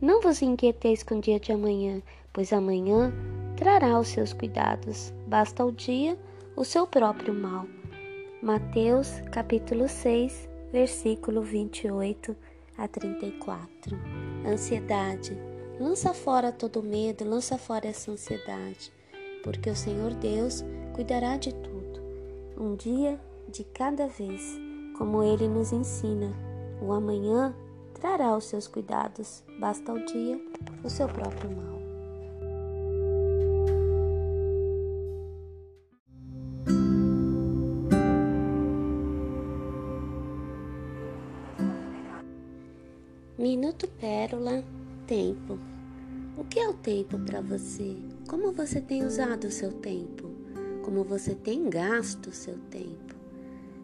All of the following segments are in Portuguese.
Não vos inquieteis com o dia de amanhã, pois amanhã trará os seus cuidados. Basta ao dia o seu próprio mal. Mateus capítulo 6, versículo 28 a 34. Ansiedade. Lança fora todo medo, lança fora essa ansiedade, porque o Senhor Deus cuidará de tudo, um dia de cada vez, como ele nos ensina. O amanhã trará os seus cuidados, basta ao dia o seu próprio mal. Minuto Pérola Tempo. O que é o tempo para você? Como você tem usado o seu tempo? Como você tem gasto o seu tempo?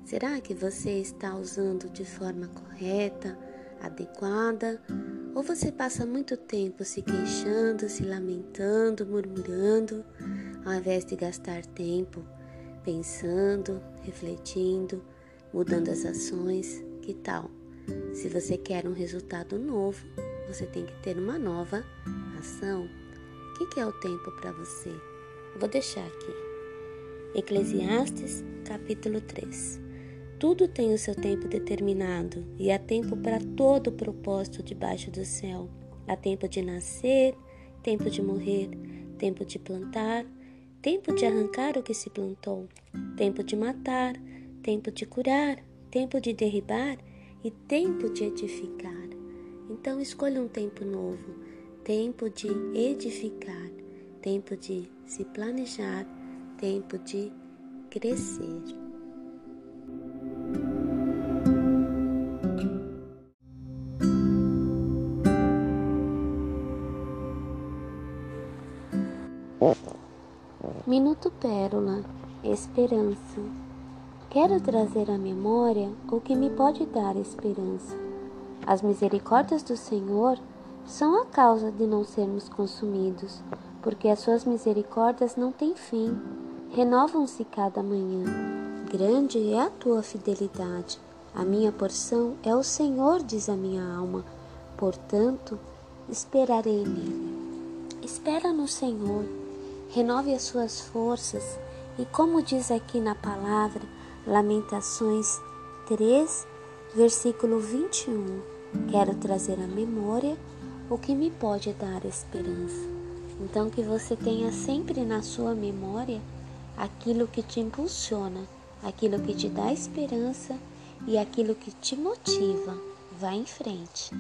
Será que você está usando de forma correta, adequada? Ou você passa muito tempo se queixando, se lamentando, murmurando, ao invés de gastar tempo pensando, refletindo, mudando as ações? Que tal? Se você quer um resultado novo, você tem que ter uma nova ação. O que é o tempo para você? Vou deixar aqui. Eclesiastes, capítulo 3. Tudo tem o seu tempo determinado e há tempo para todo o propósito debaixo do céu. Há tempo de nascer, tempo de morrer, tempo de plantar, tempo de arrancar o que se plantou, tempo de matar, tempo de curar, tempo de derribar e tempo de edificar. Então escolha um tempo novo, tempo de edificar, tempo de se planejar, tempo de crescer. Minuto Pérola Esperança Quero trazer à memória o que me pode dar esperança. As misericórdias do Senhor são a causa de não sermos consumidos, porque as suas misericórdias não têm fim, renovam-se cada manhã. Grande é a tua fidelidade. A minha porção é o Senhor, diz a minha alma. Portanto, esperarei nele. Espera no Senhor, renove as suas forças, e como diz aqui na palavra, Lamentações 3, versículo 21. Quero trazer à memória o que me pode dar esperança. Então, que você tenha sempre na sua memória aquilo que te impulsiona, aquilo que te dá esperança e aquilo que te motiva. Vá em frente.